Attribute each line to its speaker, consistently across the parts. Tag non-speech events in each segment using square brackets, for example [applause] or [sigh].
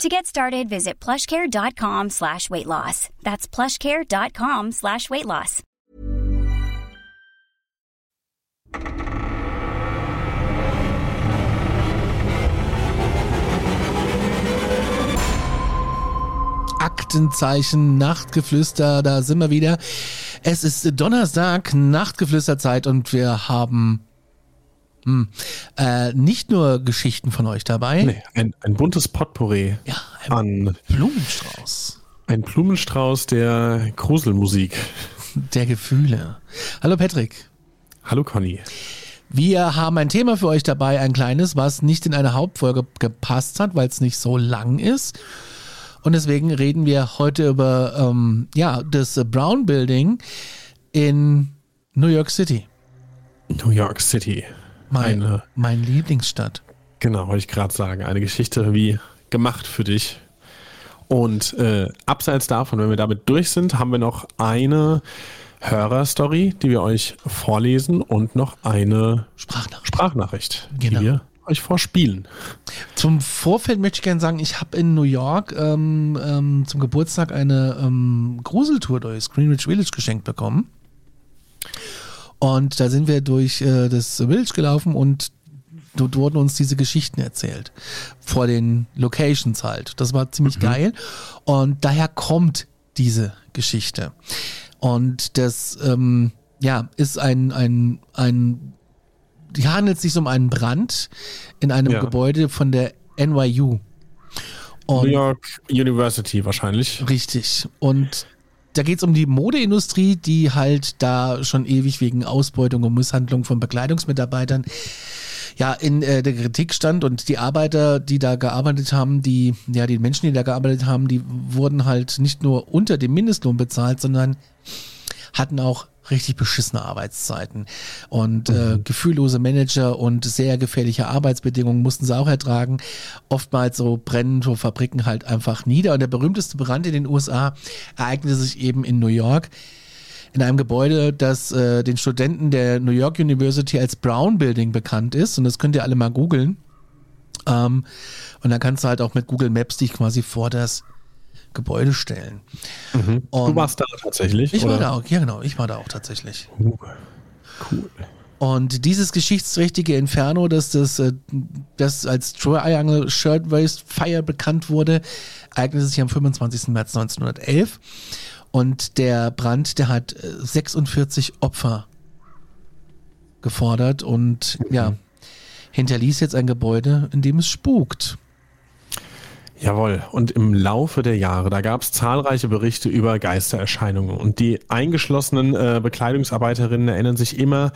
Speaker 1: To get started, visit plushcare.com slash weight loss. That's plushcare.com slash weight loss.
Speaker 2: Aktenzeichen, Nachtgeflüster, da sind wir wieder. Es ist Donnerstag, Nachtgeflüsterzeit und wir haben hm, äh, nicht nur Geschichten von euch dabei.
Speaker 3: Nee, ein, ein buntes Potpourri
Speaker 2: ja, ein an Blumenstrauß.
Speaker 3: Ein Blumenstrauß der Gruselmusik.
Speaker 2: Der Gefühle. Hallo Patrick.
Speaker 3: Hallo Conny.
Speaker 2: Wir haben ein Thema für euch dabei, ein kleines, was nicht in eine Hauptfolge gepasst hat, weil es nicht so lang ist. Und deswegen reden wir heute über ähm, ja, das Brown Building in New York City.
Speaker 3: New York City.
Speaker 2: Meine, mein Lieblingsstadt.
Speaker 3: Genau, wollte ich gerade sagen. Eine Geschichte wie gemacht für dich. Und äh, abseits davon, wenn wir damit durch sind, haben wir noch eine Hörerstory, die wir euch vorlesen und noch eine
Speaker 2: Sprachnachricht,
Speaker 3: Sprachnachricht
Speaker 2: genau.
Speaker 3: die wir euch vorspielen.
Speaker 2: Zum Vorfeld möchte ich gerne sagen, ich habe in New York ähm, ähm, zum Geburtstag eine ähm, Gruseltour durchs Greenwich Village geschenkt bekommen. Und da sind wir durch äh, das Village gelaufen und dort wurden uns diese Geschichten erzählt. Vor den Locations halt. Das war ziemlich mhm. geil. Und daher kommt diese Geschichte. Und das, ähm, ja, ist ein, ein, ein, hier handelt sich um einen Brand in einem ja. Gebäude von der NYU.
Speaker 3: Und New York University wahrscheinlich.
Speaker 2: Richtig. Und da geht es um die Modeindustrie, die halt da schon ewig wegen Ausbeutung und Misshandlung von Bekleidungsmitarbeitern ja in äh, der Kritik stand. Und die Arbeiter, die da gearbeitet haben, die ja die Menschen, die da gearbeitet haben, die wurden halt nicht nur unter dem Mindestlohn bezahlt, sondern hatten auch richtig beschissene Arbeitszeiten. Und äh, mhm. äh, gefühllose Manager und sehr gefährliche Arbeitsbedingungen mussten sie auch ertragen. Oftmals so brennen so Fabriken halt einfach nieder. Und der berühmteste Brand in den USA ereignete sich eben in New York in einem Gebäude, das äh, den Studenten der New York University als Brown Building bekannt ist. Und das könnt ihr alle mal googeln. Ähm, und dann kannst du halt auch mit Google Maps dich quasi vor das Gebäude stellen.
Speaker 3: Mhm. du warst da tatsächlich?
Speaker 2: Ich oder? war da auch, ja genau, ich war da auch tatsächlich.
Speaker 3: Uh, cool.
Speaker 2: Und dieses geschichtsträchtige Inferno, das, das, äh, das als Triangle Shirtwaist Fire bekannt wurde, eignete sich am 25. März 1911. Und der Brand, der hat 46 äh, Opfer gefordert und mhm. ja, hinterließ jetzt ein Gebäude, in dem es spukt.
Speaker 3: Jawohl. Und im Laufe der Jahre, da gab es zahlreiche Berichte über Geistererscheinungen. Und die eingeschlossenen äh, Bekleidungsarbeiterinnen erinnern sich immer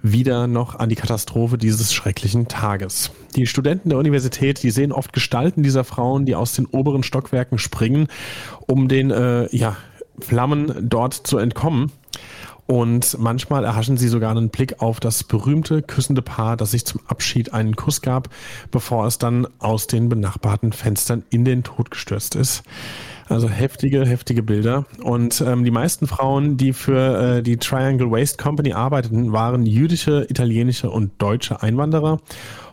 Speaker 3: wieder noch an die Katastrophe dieses schrecklichen Tages. Die Studenten der Universität, die sehen oft Gestalten dieser Frauen, die aus den oberen Stockwerken springen, um den äh, ja, Flammen dort zu entkommen. Und manchmal erhaschen sie sogar einen Blick auf das berühmte küssende Paar, das sich zum Abschied einen Kuss gab, bevor es dann aus den benachbarten Fenstern in den Tod gestürzt ist. Also heftige, heftige Bilder. Und ähm, die meisten Frauen, die für äh, die Triangle Waste Company arbeiteten, waren jüdische, italienische und deutsche Einwanderer.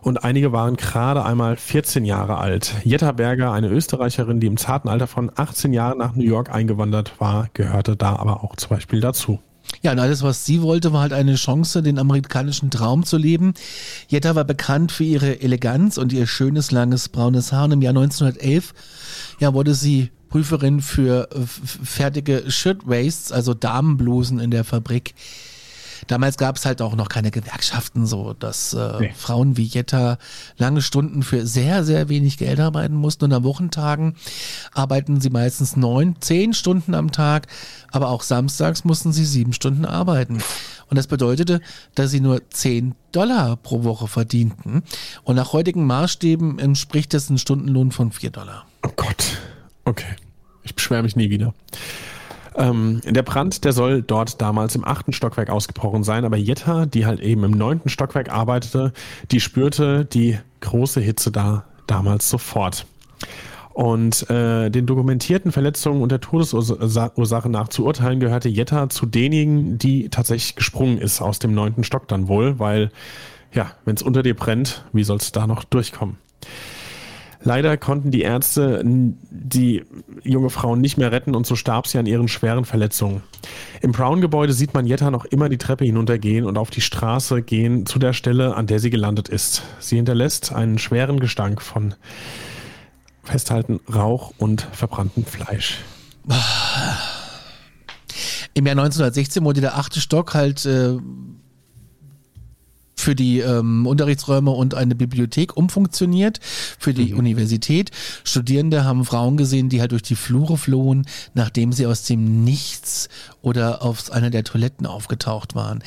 Speaker 3: Und einige waren gerade einmal 14 Jahre alt. Jetta Berger, eine Österreicherin, die im zarten Alter von 18 Jahren nach New York eingewandert war, gehörte da aber auch zum Beispiel dazu.
Speaker 2: Ja, und alles, was sie wollte, war halt eine Chance, den amerikanischen Traum zu leben. Jetta war bekannt für ihre Eleganz und ihr schönes, langes, braunes Haar. Und im Jahr 1911 ja, wurde sie Prüferin für fertige Shirtwaists, also Damenblusen in der Fabrik. Damals gab es halt auch noch keine Gewerkschaften, so dass äh, nee. Frauen wie Jetta lange Stunden für sehr, sehr wenig Geld arbeiten mussten. Und an Wochentagen arbeiten sie meistens neun, zehn Stunden am Tag, aber auch samstags mussten sie sieben Stunden arbeiten. Und das bedeutete, dass sie nur zehn Dollar pro Woche verdienten. Und nach heutigen Maßstäben entspricht das ein Stundenlohn von vier Dollar.
Speaker 3: Oh Gott. Okay. Ich beschwere mich nie wieder. Ähm, der Brand, der soll dort damals im achten Stockwerk ausgebrochen sein, aber Jetta, die halt eben im neunten Stockwerk arbeitete, die spürte die große Hitze da damals sofort. Und äh, den dokumentierten Verletzungen und der Todesursache nach zu urteilen, gehörte Jetta zu denjenigen, die tatsächlich gesprungen ist aus dem neunten Stock dann wohl, weil, ja, wenn es unter dir brennt, wie soll es da noch durchkommen? Leider konnten die Ärzte die junge Frau nicht mehr retten und so starb sie an ihren schweren Verletzungen. Im Brown-Gebäude sieht man Jetta noch immer die Treppe hinuntergehen und auf die Straße gehen zu der Stelle, an der sie gelandet ist. Sie hinterlässt einen schweren Gestank von Festhalten Rauch und verbranntem Fleisch.
Speaker 2: Im Jahr 1916 wurde der achte Stock halt äh, für die ähm, Unterrichtsräume und eine Bibliothek umfunktioniert für die mhm. Universität. Studierende haben Frauen gesehen, die halt durch die Flure flohen, nachdem sie aus dem Nichts oder auf einer der Toiletten aufgetaucht waren.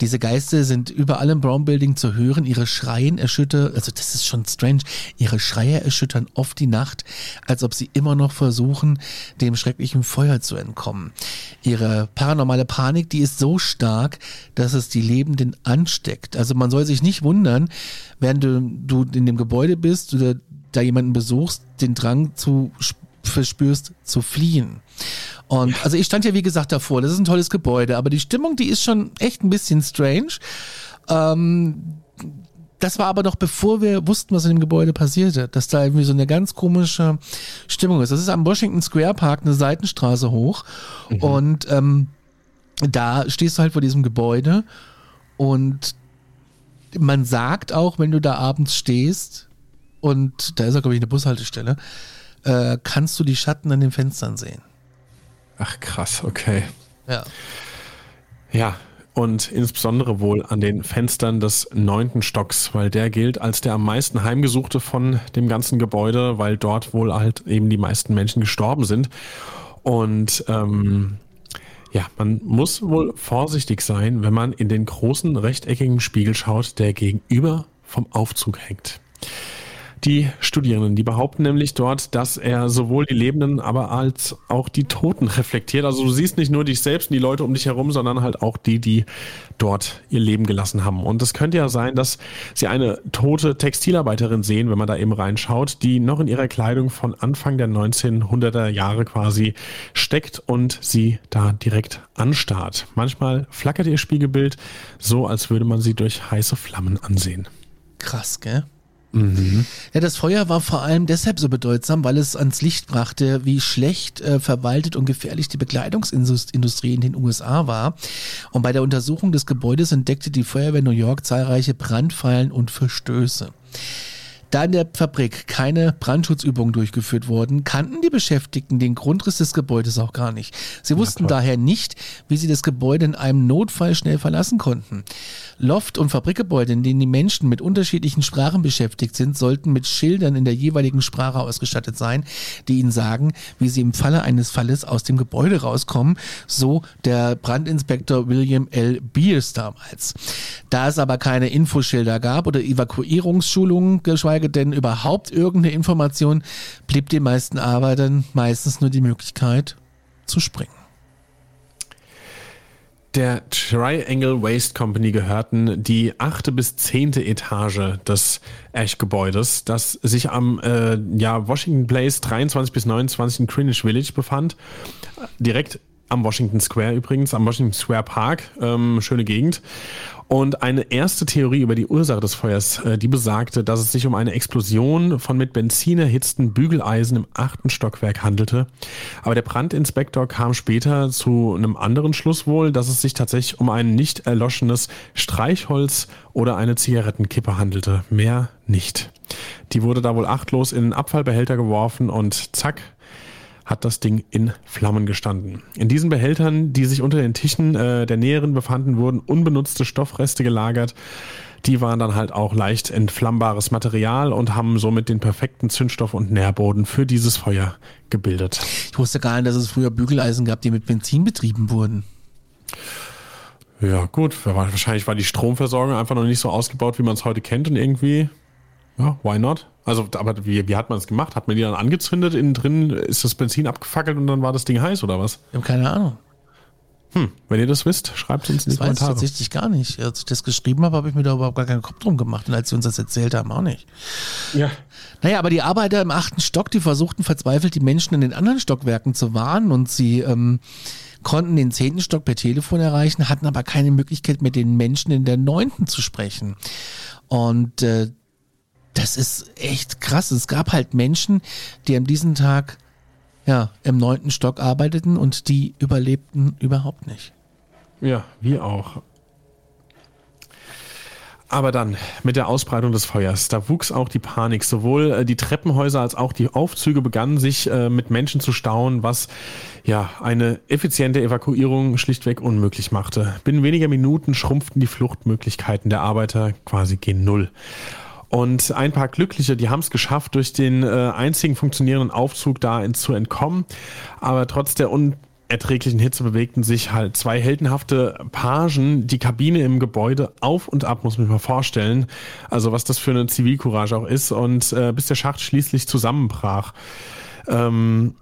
Speaker 2: Diese Geister sind überall im Brown Building zu hören. Ihre Schreien erschüttern, also das ist schon strange, ihre Schreie erschüttern oft die Nacht, als ob sie immer noch versuchen, dem schrecklichen Feuer zu entkommen. Ihre paranormale Panik, die ist so stark, dass es die Lebenden ansteckt. Also man soll sich nicht wundern, während du, du in dem Gebäude bist oder da jemanden besuchst, den Drang zu verspürst, zu fliehen. Und ja. also ich stand ja wie gesagt davor, das ist ein tolles Gebäude, aber die Stimmung, die ist schon echt ein bisschen strange. Ähm, das war aber noch bevor wir wussten, was in dem Gebäude passierte, dass da irgendwie so eine ganz komische Stimmung ist. Das ist am Washington Square Park eine Seitenstraße hoch mhm. und ähm, da stehst du halt vor diesem Gebäude und man sagt auch, wenn du da abends stehst und da ist ja glaube ich eine Bushaltestelle, äh, kannst du die Schatten an den Fenstern sehen.
Speaker 3: Ach krass, okay.
Speaker 2: Ja.
Speaker 3: Ja, und insbesondere wohl an den Fenstern des neunten Stocks, weil der gilt als der am meisten heimgesuchte von dem ganzen Gebäude, weil dort wohl halt eben die meisten Menschen gestorben sind. Und ähm, ja, man muss wohl vorsichtig sein, wenn man in den großen rechteckigen Spiegel schaut, der gegenüber vom Aufzug hängt die Studierenden. Die behaupten nämlich dort, dass er sowohl die Lebenden, aber als auch die Toten reflektiert. Also du siehst nicht nur dich selbst und die Leute um dich herum, sondern halt auch die, die dort ihr Leben gelassen haben. Und es könnte ja sein, dass sie eine tote Textilarbeiterin sehen, wenn man da eben reinschaut, die noch in ihrer Kleidung von Anfang der 1900er Jahre quasi steckt und sie da direkt anstarrt. Manchmal flackert ihr Spiegelbild so, als würde man sie durch heiße Flammen ansehen.
Speaker 2: Krass, gell? Mhm. Ja, das Feuer war vor allem deshalb so bedeutsam, weil es ans Licht brachte, wie schlecht äh, verwaltet und gefährlich die Bekleidungsindustrie in den USA war. Und bei der Untersuchung des Gebäudes entdeckte die Feuerwehr New York zahlreiche Brandfallen und Verstöße. Da in der Fabrik keine Brandschutzübungen durchgeführt wurden, kannten die Beschäftigten den Grundriss des Gebäudes auch gar nicht. Sie wussten daher nicht, wie sie das Gebäude in einem Notfall schnell verlassen konnten. Loft- und Fabrikgebäude, in denen die Menschen mit unterschiedlichen Sprachen beschäftigt sind, sollten mit Schildern in der jeweiligen Sprache ausgestattet sein, die ihnen sagen, wie sie im Falle eines Falles aus dem Gebäude rauskommen, so der Brandinspektor William L. Beers damals. Da es aber keine Infoschilder gab oder Evakuierungsschulungen, geschweige denn überhaupt irgendeine Information, blieb den meisten Arbeitern meistens nur die Möglichkeit zu springen.
Speaker 3: Der Triangle Waste Company gehörten die achte bis zehnte Etage des Ash-Gebäudes, das sich am äh, ja, Washington Place 23 bis 29 in Greenwich Village befand. Direkt am Washington Square übrigens, am Washington Square Park, ähm, schöne Gegend. Und eine erste Theorie über die Ursache des Feuers, äh, die besagte, dass es sich um eine Explosion von mit Benzin erhitzten Bügeleisen im achten Stockwerk handelte. Aber der Brandinspektor kam später zu einem anderen Schluss wohl, dass es sich tatsächlich um ein nicht erloschenes Streichholz oder eine Zigarettenkippe handelte. Mehr nicht. Die wurde da wohl achtlos in einen Abfallbehälter geworfen und zack, hat das Ding in Flammen gestanden. In diesen Behältern, die sich unter den Tischen äh, der Näheren befanden, wurden unbenutzte Stoffreste gelagert. Die waren dann halt auch leicht entflammbares Material und haben somit den perfekten Zündstoff und Nährboden für dieses Feuer gebildet.
Speaker 2: Ich wusste gar nicht, dass es früher Bügeleisen gab, die mit Benzin betrieben wurden.
Speaker 3: Ja, gut. Wahrscheinlich war die Stromversorgung einfach noch nicht so ausgebaut, wie man es heute kennt und irgendwie, ja, why not? Also, aber wie, wie hat man es gemacht? Hat man die dann angezündet? Innen drin ist das Benzin abgefackelt und dann war das Ding heiß oder was?
Speaker 2: Ich habe keine Ahnung.
Speaker 3: Hm, wenn ihr das wisst, schreibt uns in die
Speaker 2: Das weiß ich
Speaker 3: Kommentare.
Speaker 2: tatsächlich gar nicht. Als ich das geschrieben habe, habe ich mir da überhaupt gar keinen Kopf drum gemacht. Und als sie uns das erzählt haben, auch nicht.
Speaker 3: Ja.
Speaker 2: Naja, aber die Arbeiter im achten Stock, die versuchten verzweifelt, die Menschen in den anderen Stockwerken zu warnen und sie ähm, konnten den zehnten Stock per Telefon erreichen, hatten aber keine Möglichkeit, mit den Menschen in der neunten zu sprechen. Und äh, das ist echt krass. Es gab halt Menschen, die an diesem Tag ja im neunten Stock arbeiteten und die überlebten überhaupt nicht.
Speaker 3: Ja, wir auch. Aber dann mit der Ausbreitung des Feuers, da wuchs auch die Panik. Sowohl äh, die Treppenhäuser als auch die Aufzüge begannen sich äh, mit Menschen zu stauen, was ja eine effiziente Evakuierung schlichtweg unmöglich machte. Binnen weniger Minuten schrumpften die Fluchtmöglichkeiten der Arbeiter quasi gen Null. Und ein paar Glückliche, die haben es geschafft, durch den äh, einzigen funktionierenden Aufzug da ins, zu entkommen. Aber trotz der unerträglichen Hitze bewegten sich halt zwei heldenhafte Pagen die Kabine im Gebäude auf und ab, muss man sich mal vorstellen. Also was das für eine Zivilcourage auch ist. Und äh, bis der Schacht schließlich zusammenbrach. Ähm,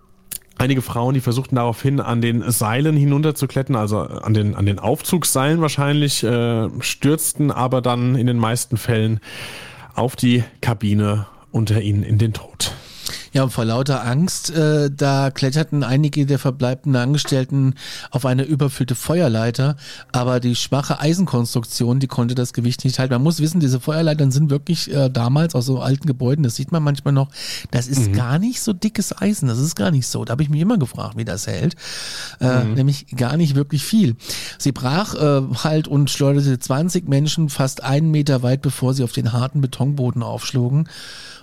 Speaker 3: Einige Frauen, die versuchten daraufhin an den Seilen hinunterzuklettern, also an den, an den Aufzugsseilen wahrscheinlich, äh, stürzten aber dann in den meisten Fällen auf die Kabine unter ihnen in den Tod.
Speaker 2: Ja, und vor lauter Angst, äh, da kletterten einige der verbleibenden Angestellten auf eine überfüllte Feuerleiter, aber die schwache Eisenkonstruktion, die konnte das Gewicht nicht halten. Man muss wissen, diese Feuerleitern sind wirklich äh, damals aus so alten Gebäuden, das sieht man manchmal noch, das ist gar nicht so dickes Eisen, das ist gar nicht so. Da habe ich mich immer gefragt, wie das hält. Äh, Nämlich gar nicht wirklich viel. Sie brach äh, halt und schleuderte 20 Menschen fast einen Meter weit, bevor sie auf den harten Betonboden aufschlugen.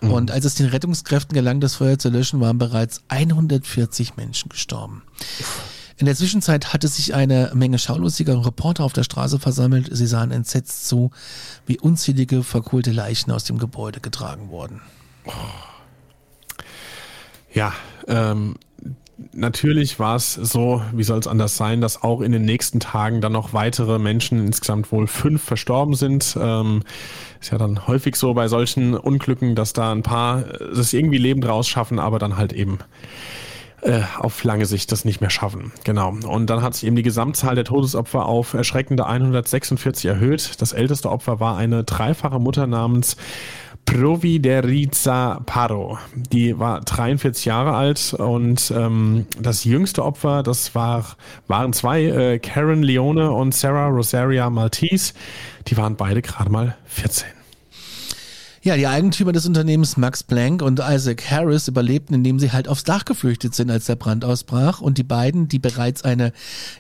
Speaker 2: Und als es den Rettungskräften gelang, das Feuer zu löschen, waren bereits 140 Menschen gestorben. In der Zwischenzeit hatte sich eine Menge schaulustiger Reporter auf der Straße versammelt. Sie sahen entsetzt zu, wie unzählige verkohlte Leichen aus dem Gebäude getragen wurden.
Speaker 3: Ja, ähm, natürlich war es so, wie soll es anders sein, dass auch in den nächsten Tagen dann noch weitere Menschen, insgesamt wohl fünf, verstorben sind. Ähm, ist ja dann häufig so bei solchen Unglücken, dass da ein paar äh, es irgendwie lebend rausschaffen, aber dann halt eben äh, auf lange Sicht das nicht mehr schaffen. Genau. Und dann hat sich eben die Gesamtzahl der Todesopfer auf erschreckende 146 erhöht. Das älteste Opfer war eine dreifache Mutter namens Provideriza Paro. Die war 43 Jahre alt und ähm, das jüngste Opfer, das war, waren zwei, äh, Karen Leone und Sarah Rosaria Maltese. Die waren beide gerade mal 14.
Speaker 2: Ja, die Eigentümer des Unternehmens Max Planck und Isaac Harris überlebten, indem sie halt aufs Dach geflüchtet sind, als der Brand ausbrach. Und die beiden, die bereits eine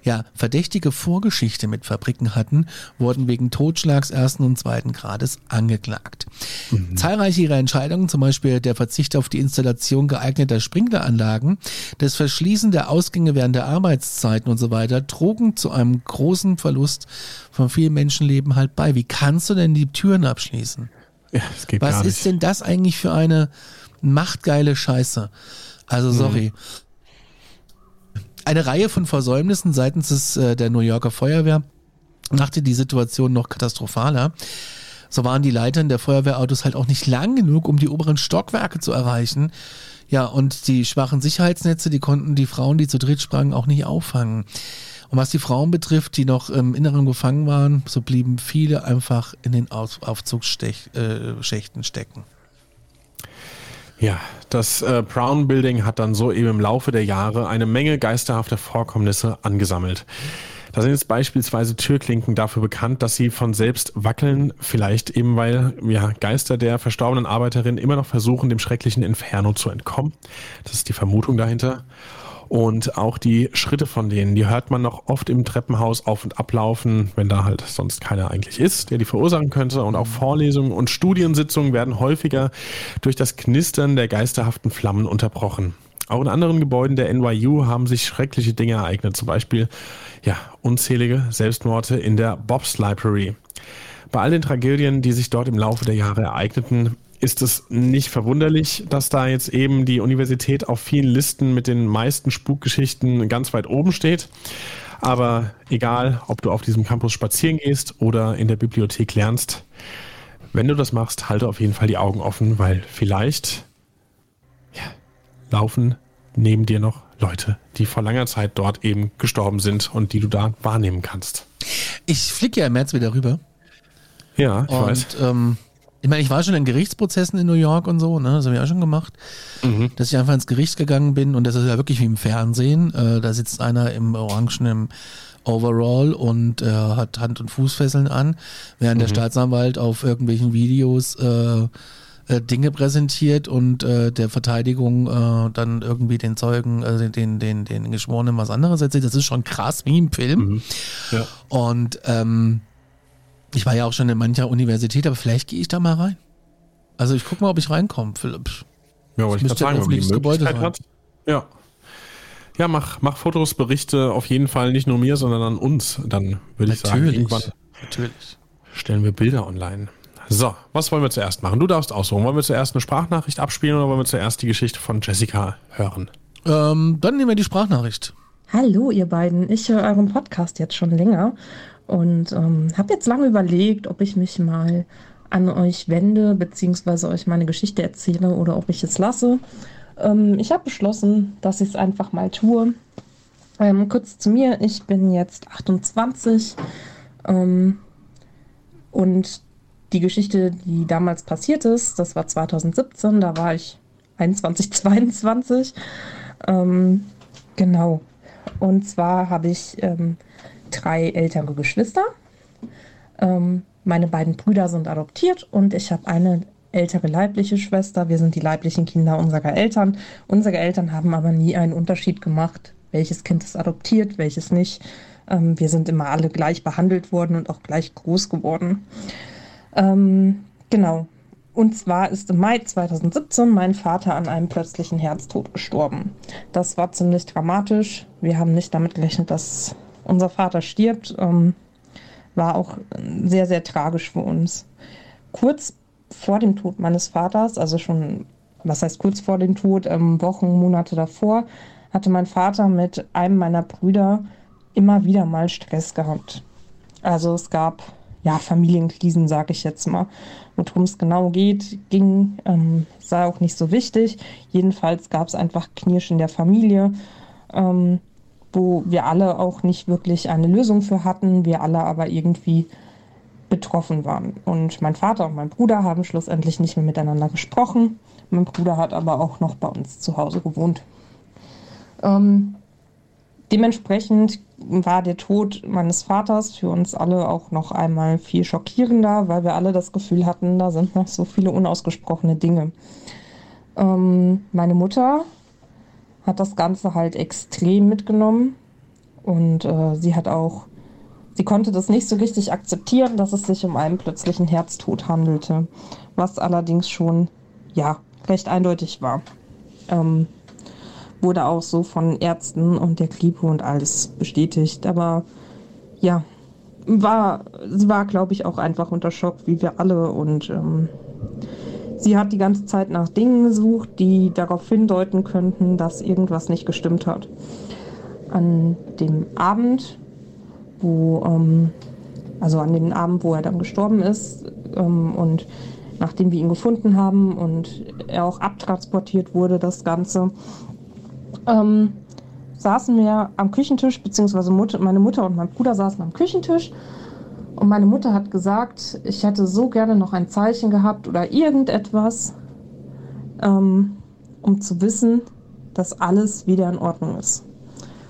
Speaker 2: ja, verdächtige Vorgeschichte mit Fabriken hatten, wurden wegen Totschlags ersten und zweiten Grades angeklagt. Zahlreiche ihrer Entscheidungen, zum Beispiel der Verzicht auf die Installation geeigneter Sprinkleranlagen, das Verschließen der Ausgänge während der Arbeitszeiten und so weiter, trugen zu einem großen Verlust von vielen Menschenleben halt bei. Wie kannst du denn die Türen abschließen?
Speaker 3: Ja, das geht
Speaker 2: Was
Speaker 3: gar
Speaker 2: ist
Speaker 3: nicht.
Speaker 2: denn das eigentlich für eine machtgeile Scheiße? Also sorry. Eine Reihe von Versäumnissen seitens des, äh, der New Yorker Feuerwehr machte die Situation noch katastrophaler. So waren die Leitern der Feuerwehrautos halt auch nicht lang genug, um die oberen Stockwerke zu erreichen. Ja, und die schwachen Sicherheitsnetze, die konnten die Frauen, die zu dritt sprangen, auch nicht auffangen. Und was die Frauen betrifft, die noch im Inneren gefangen waren, so blieben viele einfach in den Auf Aufzugsschächten äh, stecken.
Speaker 3: Ja, das äh, Brown Building hat dann so eben im Laufe der Jahre eine Menge geisterhafter Vorkommnisse angesammelt. Da sind jetzt beispielsweise Türklinken dafür bekannt, dass sie von selbst wackeln, vielleicht eben weil ja, Geister der verstorbenen Arbeiterin immer noch versuchen, dem schrecklichen Inferno zu entkommen. Das ist die Vermutung dahinter. Und auch die Schritte von denen, die hört man noch oft im Treppenhaus auf und ablaufen, wenn da halt sonst keiner eigentlich ist, der die verursachen könnte. Und auch Vorlesungen und Studiensitzungen werden häufiger durch das Knistern der geisterhaften Flammen unterbrochen. Auch in anderen Gebäuden der NYU haben sich schreckliche Dinge ereignet, zum Beispiel ja, unzählige Selbstmorde in der Bob's Library. Bei all den Tragödien, die sich dort im Laufe der Jahre ereigneten, ist es nicht verwunderlich, dass da jetzt eben die Universität auf vielen Listen mit den meisten Spukgeschichten ganz weit oben steht. Aber egal, ob du auf diesem Campus spazieren gehst oder in der Bibliothek lernst, wenn du das machst, halte auf jeden Fall die Augen offen, weil vielleicht ja, laufen neben dir noch Leute, die vor langer Zeit dort eben gestorben sind und die du da wahrnehmen kannst.
Speaker 2: Ich fliege ja im März wieder rüber.
Speaker 3: Ja, ich
Speaker 2: und,
Speaker 3: weiß.
Speaker 2: Ähm, ich meine, ich war schon in Gerichtsprozessen in New York und so, ne? Das habe ich auch schon gemacht. Mhm. Dass ich einfach ins Gericht gegangen bin und das ist ja wirklich wie im Fernsehen. Äh, da sitzt einer im orangenen Overall und äh, hat Hand- und Fußfesseln an, während mhm. der Staatsanwalt auf irgendwelchen Videos äh, äh, Dinge präsentiert und äh, der Verteidigung äh, dann irgendwie den Zeugen, äh, den, den, den Geschworenen was anderes erzählt. Das ist schon krass, wie im Film. Mhm. Ja. Und ähm, ich war ja auch schon in mancher Universität, aber vielleicht gehe ich da mal rein. Also ich gucke mal, ob ich reinkomme, Philipp.
Speaker 3: Ja, aber ich kann sagen, ob die Gebäude sein. hat. Ja. Ja, mach, mach Fotos, Berichte auf jeden Fall nicht nur mir, sondern an uns. Dann würde ich sagen, irgendwann
Speaker 2: Natürlich.
Speaker 3: stellen wir Bilder online. So, was wollen wir zuerst machen? Du darfst aussuchen. Wollen wir zuerst eine Sprachnachricht abspielen oder wollen wir zuerst die Geschichte von Jessica hören?
Speaker 2: Ähm, dann nehmen wir die Sprachnachricht.
Speaker 4: Hallo, ihr beiden. Ich höre euren Podcast jetzt schon länger und ähm, habe jetzt lange überlegt, ob ich mich mal an euch wende, beziehungsweise euch meine Geschichte erzähle oder ob ich es lasse. Ähm, ich habe beschlossen, dass ich es einfach mal tue. Ähm, kurz zu mir, ich bin jetzt 28 ähm, und die Geschichte, die damals passiert ist, das war 2017, da war ich 21, 22. [laughs] Ähm, genau. Und zwar habe ich ähm, drei ältere Geschwister. Ähm, meine beiden Brüder sind adoptiert und ich habe eine ältere leibliche Schwester. Wir sind die leiblichen Kinder unserer Eltern. Unsere Eltern haben aber nie einen Unterschied gemacht, welches Kind ist adoptiert, welches nicht. Ähm, wir sind immer alle gleich behandelt worden und auch gleich groß geworden. Ähm, genau. Und zwar ist im Mai 2017 mein Vater an einem plötzlichen Herztod gestorben. Das war ziemlich dramatisch. Wir haben nicht damit gerechnet, dass unser Vater stirbt. Ähm, war auch sehr, sehr tragisch für uns. Kurz vor dem Tod meines Vaters, also schon, was heißt kurz vor dem Tod, ähm, Wochen, Monate davor, hatte mein Vater mit einem meiner Brüder immer wieder mal Stress gehabt. Also es gab ja Familienkrisen, sage ich jetzt mal. Worum es genau geht, ging, ähm, sei auch nicht so wichtig. Jedenfalls gab es einfach Knirsch in der Familie. Ähm, wo wir alle auch nicht wirklich eine Lösung für hatten, wir alle aber irgendwie betroffen waren. Und mein Vater und mein Bruder haben schlussendlich nicht mehr miteinander gesprochen. Mein Bruder hat aber auch noch bei uns zu Hause gewohnt. Ähm, dementsprechend war der Tod meines Vaters für uns alle auch noch einmal viel schockierender, weil wir alle das Gefühl hatten, da sind noch so viele unausgesprochene Dinge. Ähm, meine Mutter hat das Ganze halt extrem mitgenommen. Und äh, sie hat auch, sie konnte das nicht so richtig akzeptieren, dass es sich um einen plötzlichen Herztod handelte, was allerdings schon, ja, recht eindeutig war. Ähm, wurde auch so von Ärzten und der Kripo und alles bestätigt, aber ja, war, sie war, glaube ich, auch einfach unter Schock, wie wir alle. Und ähm, Sie hat die ganze Zeit nach Dingen gesucht, die darauf hindeuten könnten, dass irgendwas nicht gestimmt hat. An dem Abend, wo, ähm, also an dem Abend, wo er dann gestorben ist ähm, und nachdem wir ihn gefunden haben und er auch abtransportiert wurde, das Ganze, ähm, saßen wir am Küchentisch, beziehungsweise meine Mutter und mein Bruder saßen am Küchentisch und meine Mutter hat gesagt, ich hätte so gerne noch ein Zeichen gehabt oder irgendetwas, ähm, um zu wissen, dass alles wieder in Ordnung ist.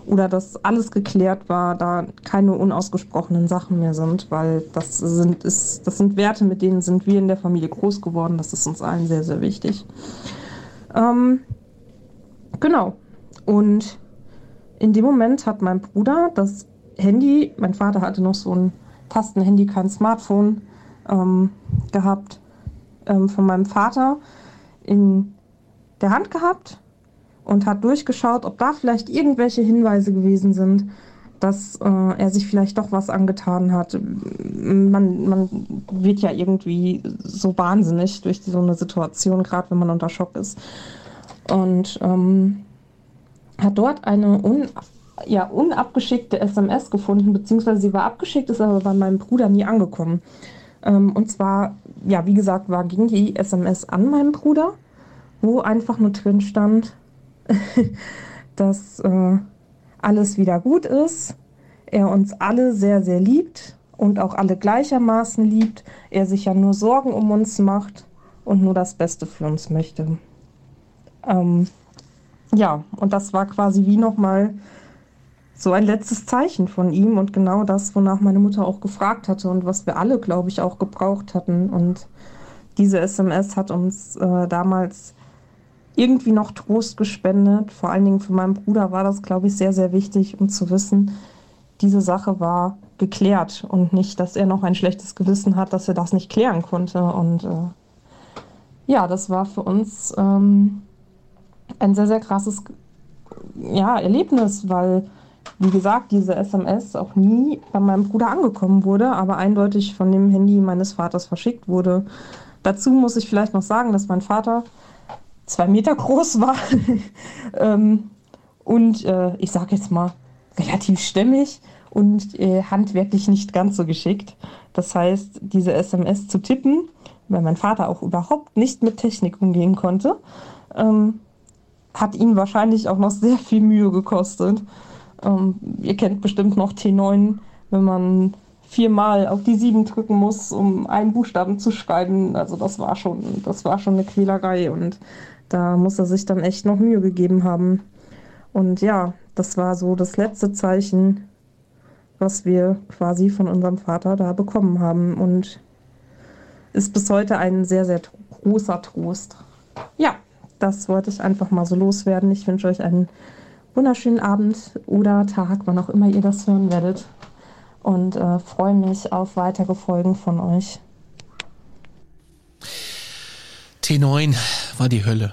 Speaker 4: Oder dass alles geklärt war, da keine unausgesprochenen Sachen mehr sind, weil das sind, ist, das sind Werte, mit denen sind wir in der Familie groß geworden. Das ist uns allen sehr, sehr wichtig. Ähm, genau. Und in dem Moment hat mein Bruder das Handy, mein Vater hatte noch so ein Tastenhandy, kein Smartphone ähm, gehabt, ähm, von meinem Vater in der Hand gehabt und hat durchgeschaut, ob da vielleicht irgendwelche Hinweise gewesen sind, dass äh, er sich vielleicht doch was angetan hat. Man, man wird ja irgendwie so wahnsinnig durch so eine Situation, gerade wenn man unter Schock ist. Und ähm, hat dort eine un ja, unabgeschickte SMS gefunden, beziehungsweise sie war abgeschickt, ist aber bei meinem Bruder nie angekommen. Ähm, und zwar, ja, wie gesagt, war, ging die SMS an meinen Bruder, wo einfach nur drin stand, [laughs] dass äh, alles wieder gut ist, er uns alle sehr, sehr liebt und auch alle gleichermaßen liebt, er sich ja nur Sorgen um uns macht und nur das Beste für uns möchte. Ähm, ja, und das war quasi wie nochmal so ein letztes Zeichen von ihm und genau das, wonach meine Mutter auch gefragt hatte und was wir alle, glaube ich, auch gebraucht hatten. Und diese SMS hat uns äh, damals irgendwie noch Trost gespendet. Vor allen Dingen für meinen Bruder war das, glaube ich, sehr, sehr wichtig, um zu wissen, diese Sache war geklärt und nicht, dass er noch ein schlechtes Gewissen hat, dass er das nicht klären konnte. Und äh, ja, das war für uns ähm, ein sehr, sehr krasses ja, Erlebnis, weil, wie gesagt, diese SMS auch nie bei meinem Bruder angekommen wurde, aber eindeutig von dem Handy meines Vaters verschickt wurde. Dazu muss ich vielleicht noch sagen, dass mein Vater zwei Meter groß war [laughs] ähm, und äh, ich sage jetzt mal relativ stämmig und äh, handwerklich nicht ganz so geschickt. Das heißt, diese SMS zu tippen, weil mein Vater auch überhaupt nicht mit Technik umgehen konnte, ähm, hat ihn wahrscheinlich auch noch sehr viel Mühe gekostet. Ähm, ihr kennt bestimmt noch T9, wenn man viermal auf die 7 drücken muss, um einen Buchstaben zu schreiben. Also das war schon, das war schon eine Quälerei und da muss er sich dann echt noch Mühe gegeben haben. Und ja, das war so das letzte Zeichen, was wir quasi von unserem Vater da bekommen haben und ist bis heute ein sehr, sehr großer Trost. Ja, das wollte ich einfach mal so loswerden. Ich wünsche euch einen wunderschönen Abend oder Tag, wann auch immer ihr das hören werdet. Und äh, freue mich auf weitere Folgen von euch.
Speaker 2: T9 war die Hölle.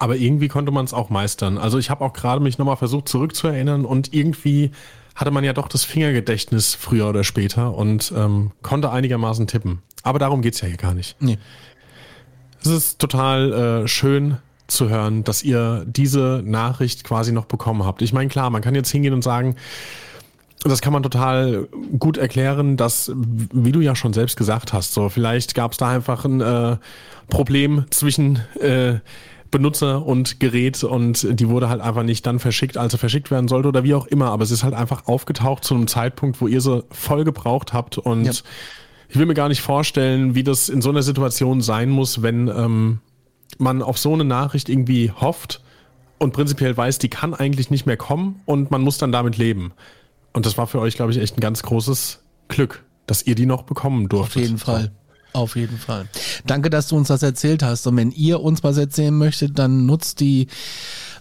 Speaker 3: Aber irgendwie konnte man es auch meistern. Also ich habe auch gerade mich nochmal versucht zurückzuerinnern und irgendwie hatte man ja doch das Fingergedächtnis früher oder später und ähm, konnte einigermaßen tippen. Aber darum geht's ja hier gar nicht. Nee. Es ist total äh, schön zu hören, dass ihr diese Nachricht quasi noch bekommen habt. Ich meine, klar, man kann jetzt hingehen und sagen, das kann man total gut erklären, dass, wie du ja schon selbst gesagt hast, so vielleicht gab es da einfach ein äh, Problem zwischen äh, Benutzer und Gerät und die wurde halt einfach nicht dann verschickt, als sie verschickt werden sollte oder wie auch immer. Aber es ist halt einfach aufgetaucht zu einem Zeitpunkt, wo ihr sie voll gebraucht habt und ja. ich will mir gar nicht vorstellen, wie das in so einer Situation sein muss, wenn ähm, man auf so eine Nachricht irgendwie hofft und prinzipiell weiß, die kann eigentlich nicht mehr kommen und man muss dann damit leben. Und das war für euch, glaube ich, echt ein ganz großes Glück, dass ihr die noch bekommen durftet.
Speaker 2: Auf jeden Fall. Auf jeden Fall. Danke, dass du uns das erzählt hast. Und wenn ihr uns was erzählen möchtet, dann nutzt die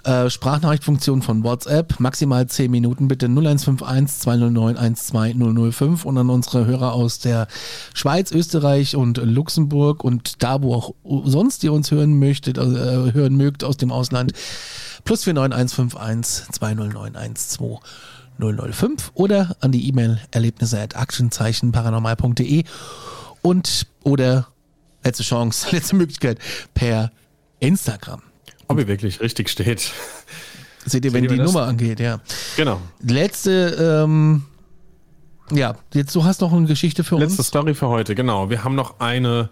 Speaker 2: äh, Sprachnachrichtfunktion von WhatsApp. Maximal 10 Minuten bitte 0151 209 12005 und an unsere Hörer aus der Schweiz, Österreich und Luxemburg und da, wo auch sonst ihr uns hören möchtet, äh, hören mögt aus dem Ausland. Plus 49151 209 12005 oder an die E-Mail erlebnisse at actionzeichen und oder letzte Chance, [laughs] letzte Möglichkeit per Instagram.
Speaker 3: Ob ihr wirklich richtig steht.
Speaker 2: Seht ihr, wenn die Nummer angeht, ja.
Speaker 3: Genau.
Speaker 2: Letzte, ähm, ja, jetzt du hast noch eine Geschichte für
Speaker 3: Letzte
Speaker 2: uns.
Speaker 3: Letzte Story für heute, genau. Wir haben noch eine,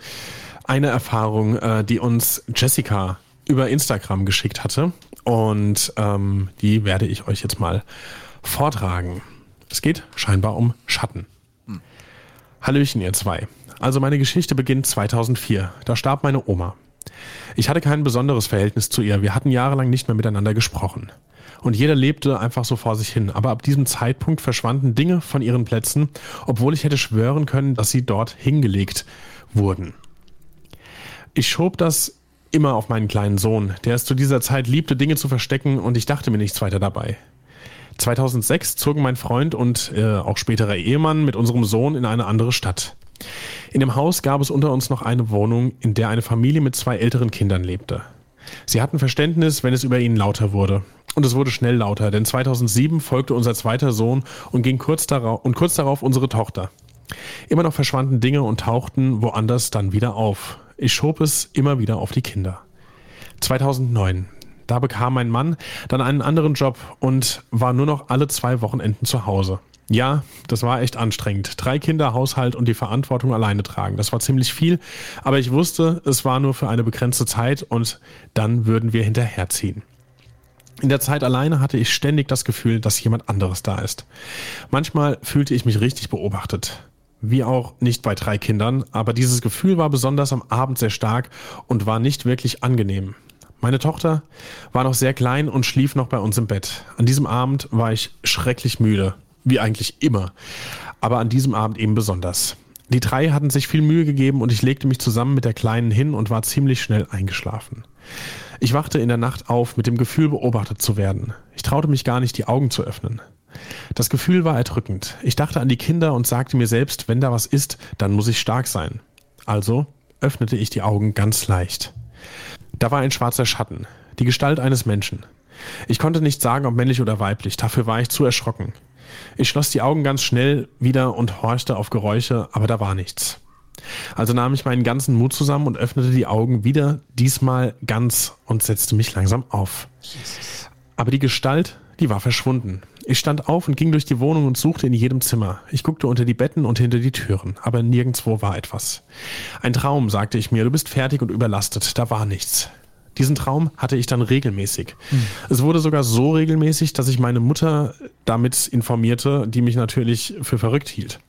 Speaker 3: eine Erfahrung, äh, die uns Jessica über Instagram geschickt hatte. Und ähm, die werde ich euch jetzt mal vortragen. Es geht scheinbar um Schatten. Hm. Hallöchen, ihr zwei. Also meine Geschichte beginnt 2004. Da starb meine Oma. Ich hatte kein besonderes Verhältnis zu ihr. Wir hatten jahrelang nicht mehr miteinander gesprochen. Und jeder lebte einfach so vor sich hin. Aber ab diesem Zeitpunkt verschwanden Dinge von ihren Plätzen, obwohl ich hätte schwören können, dass sie dort hingelegt wurden. Ich schob das immer auf meinen kleinen Sohn, der es zu dieser Zeit liebte, Dinge zu verstecken und ich dachte mir nichts weiter dabei. 2006 zogen mein Freund und äh, auch späterer Ehemann mit unserem Sohn in eine andere Stadt. In dem Haus gab es unter uns noch eine Wohnung, in der eine Familie mit zwei älteren Kindern lebte. Sie hatten Verständnis, wenn es über ihnen lauter wurde. Und es wurde schnell lauter, denn 2007 folgte unser zweiter Sohn und ging kurz darauf, und kurz darauf unsere Tochter. Immer noch verschwanden Dinge und tauchten woanders dann wieder auf. Ich schob es immer wieder auf die Kinder. 2009. Da bekam mein Mann dann einen anderen Job und war nur noch alle zwei Wochenenden zu Hause. Ja, das war echt anstrengend. Drei Kinder, Haushalt und die Verantwortung alleine tragen. Das war ziemlich viel, aber ich wusste, es war nur für eine begrenzte Zeit und dann würden wir hinterherziehen. In der Zeit alleine hatte ich ständig das Gefühl, dass jemand anderes da ist. Manchmal fühlte ich mich richtig beobachtet. Wie auch nicht bei drei Kindern, aber dieses Gefühl war besonders am Abend sehr stark und war nicht wirklich angenehm. Meine Tochter war noch sehr klein und schlief noch bei uns im Bett. An diesem Abend war ich schrecklich müde wie eigentlich immer. Aber an diesem Abend eben besonders. Die drei hatten sich viel Mühe gegeben und ich legte mich zusammen mit der Kleinen hin und war ziemlich schnell eingeschlafen. Ich wachte in der Nacht auf mit dem Gefühl, beobachtet zu werden. Ich traute mich gar nicht, die Augen zu öffnen. Das Gefühl war erdrückend. Ich dachte an die Kinder und sagte mir selbst, wenn da was ist, dann muss ich stark sein. Also öffnete ich die Augen ganz leicht. Da war ein schwarzer Schatten, die Gestalt eines Menschen. Ich konnte nicht sagen, ob männlich oder weiblich, dafür war ich zu erschrocken. Ich schloss die Augen ganz schnell wieder und horchte auf Geräusche, aber da war nichts. Also nahm ich meinen ganzen Mut zusammen und öffnete die Augen wieder, diesmal ganz und setzte mich langsam auf. Aber die Gestalt, die war verschwunden. Ich stand auf und ging durch die Wohnung und suchte in jedem Zimmer. Ich guckte unter die Betten und hinter die Türen, aber nirgendwo war etwas. Ein Traum, sagte ich mir, du bist fertig und überlastet, da war nichts. Diesen Traum hatte ich dann regelmäßig. Mhm. Es wurde sogar so regelmäßig, dass ich meine Mutter damit informierte, die mich natürlich für verrückt hielt.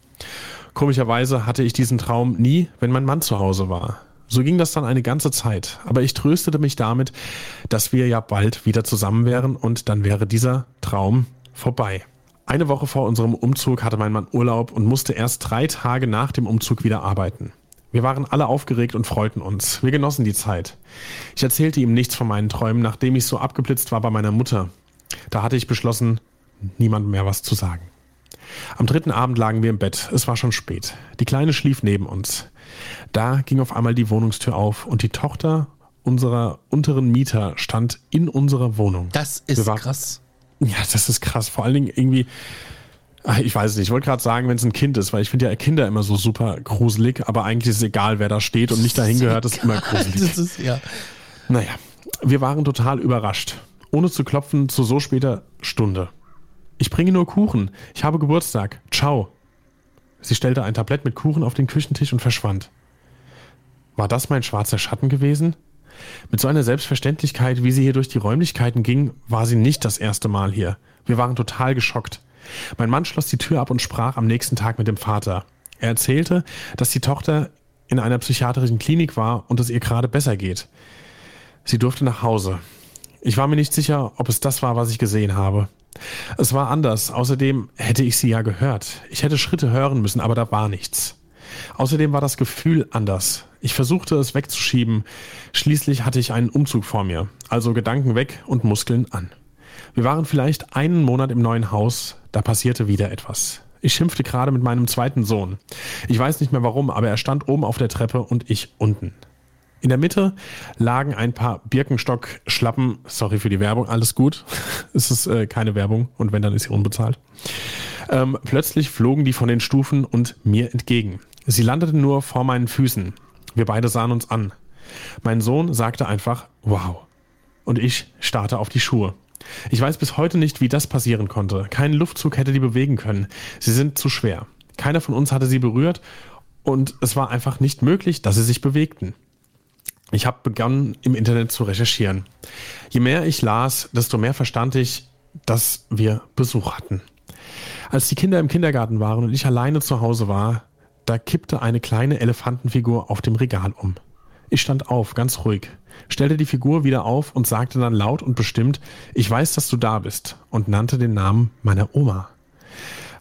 Speaker 3: Komischerweise hatte ich diesen Traum nie, wenn mein Mann zu Hause war. So ging das dann eine ganze Zeit. Aber ich tröstete mich damit, dass wir ja bald wieder zusammen wären und dann wäre dieser Traum vorbei. Eine Woche vor unserem Umzug hatte mein Mann Urlaub und musste erst drei Tage nach dem Umzug wieder arbeiten. Wir waren alle aufgeregt und freuten uns. Wir genossen die Zeit. Ich erzählte ihm nichts von meinen Träumen, nachdem ich so abgeblitzt war bei meiner Mutter. Da hatte ich beschlossen, niemandem mehr was zu sagen. Am dritten Abend lagen wir im Bett. Es war schon spät. Die Kleine schlief neben uns. Da ging auf einmal die Wohnungstür auf und die Tochter unserer unteren Mieter stand in unserer Wohnung.
Speaker 2: Das ist krass.
Speaker 3: Ja, das ist krass. Vor allen Dingen irgendwie, ich weiß nicht, ich wollte gerade sagen, wenn es ein Kind ist, weil ich finde ja Kinder immer so super gruselig, aber eigentlich ist es egal, wer da steht und nicht dahin gehört, ist immer gruselig. Das ist, ja. Naja, wir waren total überrascht. Ohne zu klopfen zu so später Stunde. Ich bringe nur Kuchen. Ich habe Geburtstag. Ciao. Sie stellte ein Tablett mit Kuchen auf den Küchentisch und verschwand. War das mein schwarzer Schatten gewesen? Mit so einer Selbstverständlichkeit, wie sie hier durch die Räumlichkeiten ging, war sie nicht das erste Mal hier. Wir waren total geschockt. Mein Mann schloss die Tür ab und sprach am nächsten Tag mit dem Vater. Er erzählte, dass die Tochter in einer psychiatrischen Klinik war und es ihr gerade besser geht. Sie durfte nach Hause. Ich war mir nicht sicher, ob es das war, was ich gesehen habe. Es war anders. Außerdem hätte ich sie ja gehört. Ich hätte Schritte hören müssen, aber da war nichts. Außerdem war das Gefühl anders. Ich versuchte es wegzuschieben. Schließlich hatte ich einen Umzug vor mir. Also Gedanken weg und Muskeln an. Wir waren vielleicht einen Monat im neuen Haus, da passierte wieder etwas. Ich schimpfte gerade mit meinem zweiten Sohn. Ich weiß nicht mehr warum, aber er stand oben auf der Treppe und ich unten. In der Mitte lagen ein paar Birkenstock-Schlappen. Sorry für die Werbung, alles gut. [laughs] es ist äh, keine Werbung und wenn, dann ist sie unbezahlt. Ähm, plötzlich flogen die von den Stufen und mir entgegen. Sie landeten nur vor meinen Füßen. Wir beide sahen uns an. Mein Sohn sagte einfach, wow. Und ich starrte auf die Schuhe. Ich weiß bis heute nicht, wie das passieren konnte. Kein Luftzug hätte die bewegen können. Sie sind zu schwer. Keiner von uns hatte sie berührt und es war einfach nicht möglich, dass sie sich bewegten. Ich habe begonnen, im Internet zu recherchieren. Je mehr ich las, desto mehr verstand ich, dass wir Besuch hatten. Als die Kinder im Kindergarten waren und ich alleine zu Hause war, da kippte eine kleine Elefantenfigur auf dem Regal um. Ich stand auf, ganz ruhig stellte die Figur wieder auf und sagte dann laut und bestimmt, ich weiß, dass du da bist und nannte den Namen meiner Oma.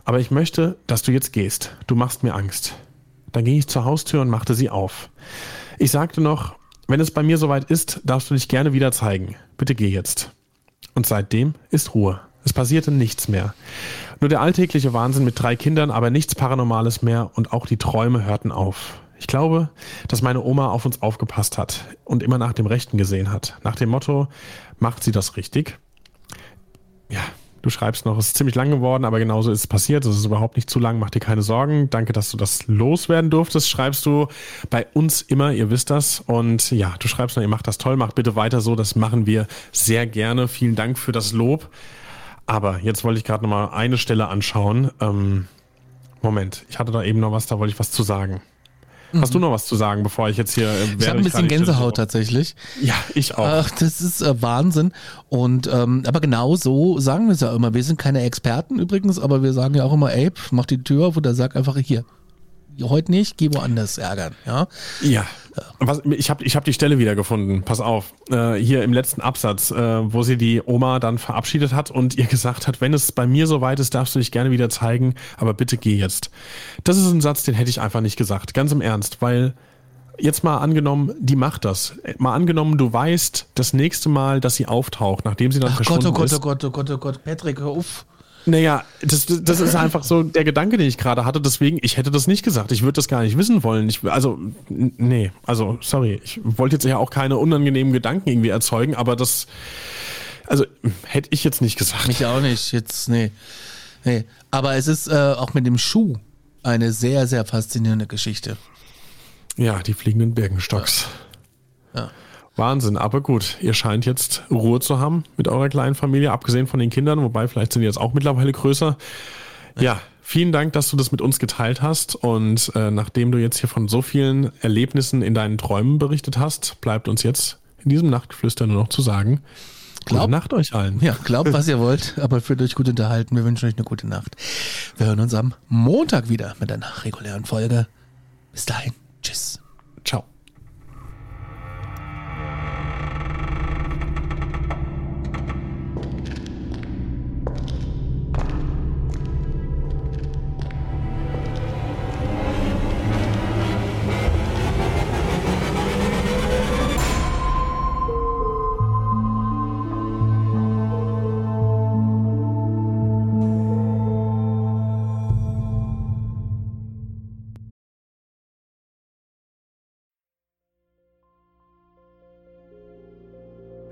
Speaker 3: Aber ich möchte, dass du jetzt gehst. Du machst mir Angst. Dann ging ich zur Haustür und machte sie auf. Ich sagte noch, wenn es bei mir soweit ist, darfst du dich gerne wieder zeigen. Bitte geh jetzt. Und seitdem ist Ruhe. Es passierte nichts mehr. Nur der alltägliche Wahnsinn mit drei Kindern, aber nichts Paranormales mehr und auch die Träume hörten auf. Ich glaube, dass meine Oma auf uns aufgepasst hat und immer nach dem Rechten gesehen hat. Nach dem Motto, macht sie das richtig? Ja, du schreibst noch, es ist ziemlich lang geworden, aber genauso ist es passiert. Es ist überhaupt nicht zu lang, mach dir keine Sorgen. Danke, dass du das loswerden durftest. Schreibst du bei uns immer, ihr wisst das. Und ja, du schreibst noch, ihr macht das toll, macht bitte weiter so. Das machen wir sehr gerne. Vielen Dank für das Lob. Aber jetzt wollte ich gerade noch mal eine Stelle anschauen. Ähm, Moment, ich hatte da eben noch was, da wollte ich was zu sagen. Hast du noch was zu sagen, bevor ich jetzt hier. Äh,
Speaker 2: ich habe ein bisschen Gänsehaut tatsächlich.
Speaker 3: Ja, ich auch.
Speaker 2: Ach, das ist äh, Wahnsinn. Und ähm, aber genau so sagen wir es ja immer. Wir sind keine Experten übrigens, aber wir sagen ja auch immer, ey, mach die Tür auf oder sag einfach hier. Heute nicht, geh woanders ärgern, ja.
Speaker 3: Ja, was, ich habe ich hab die Stelle wieder gefunden. Pass auf. Äh, hier im letzten Absatz, äh, wo sie die Oma dann verabschiedet hat und ihr gesagt hat, wenn es bei mir so weit ist, darfst du dich gerne wieder zeigen, aber bitte geh jetzt. Das ist ein Satz, den hätte ich einfach nicht gesagt. Ganz im Ernst, weil jetzt mal angenommen, die macht das. Mal angenommen, du weißt das nächste Mal, dass sie auftaucht, nachdem sie dann Ach verschwunden
Speaker 2: Gott, oh Gott,
Speaker 3: ist.
Speaker 2: oh Gott, oh Gott, oh Gott, Patrick, hör auf.
Speaker 3: Naja, das, das ist einfach so der Gedanke, den ich gerade hatte. Deswegen, ich hätte das nicht gesagt. Ich würde das gar nicht wissen wollen. Ich, also, nee, also, sorry. Ich wollte jetzt ja auch keine unangenehmen Gedanken irgendwie erzeugen, aber das, also, hätte ich jetzt nicht gesagt.
Speaker 2: Mich auch nicht. Jetzt, nee. Nee. Aber es ist äh, auch mit dem Schuh eine sehr, sehr faszinierende Geschichte.
Speaker 3: Ja, die fliegenden Birkenstocks.
Speaker 2: Ja. ja.
Speaker 3: Wahnsinn, aber gut, ihr scheint jetzt Ruhe zu haben mit eurer kleinen Familie, abgesehen von den Kindern, wobei vielleicht sind die jetzt auch mittlerweile größer. Ja, vielen Dank, dass du das mit uns geteilt hast und äh, nachdem du jetzt hier von so vielen Erlebnissen in deinen Träumen berichtet hast, bleibt uns jetzt in diesem Nachtgeflüster nur noch zu sagen,
Speaker 2: Glaub,
Speaker 3: gute Nacht euch allen.
Speaker 2: Ja, glaubt, was ihr wollt, [laughs] aber fühlt euch gut unterhalten. Wir wünschen euch eine gute Nacht. Wir hören uns am Montag wieder mit einer regulären Folge. Bis dahin. Tschüss.
Speaker 3: Ciao.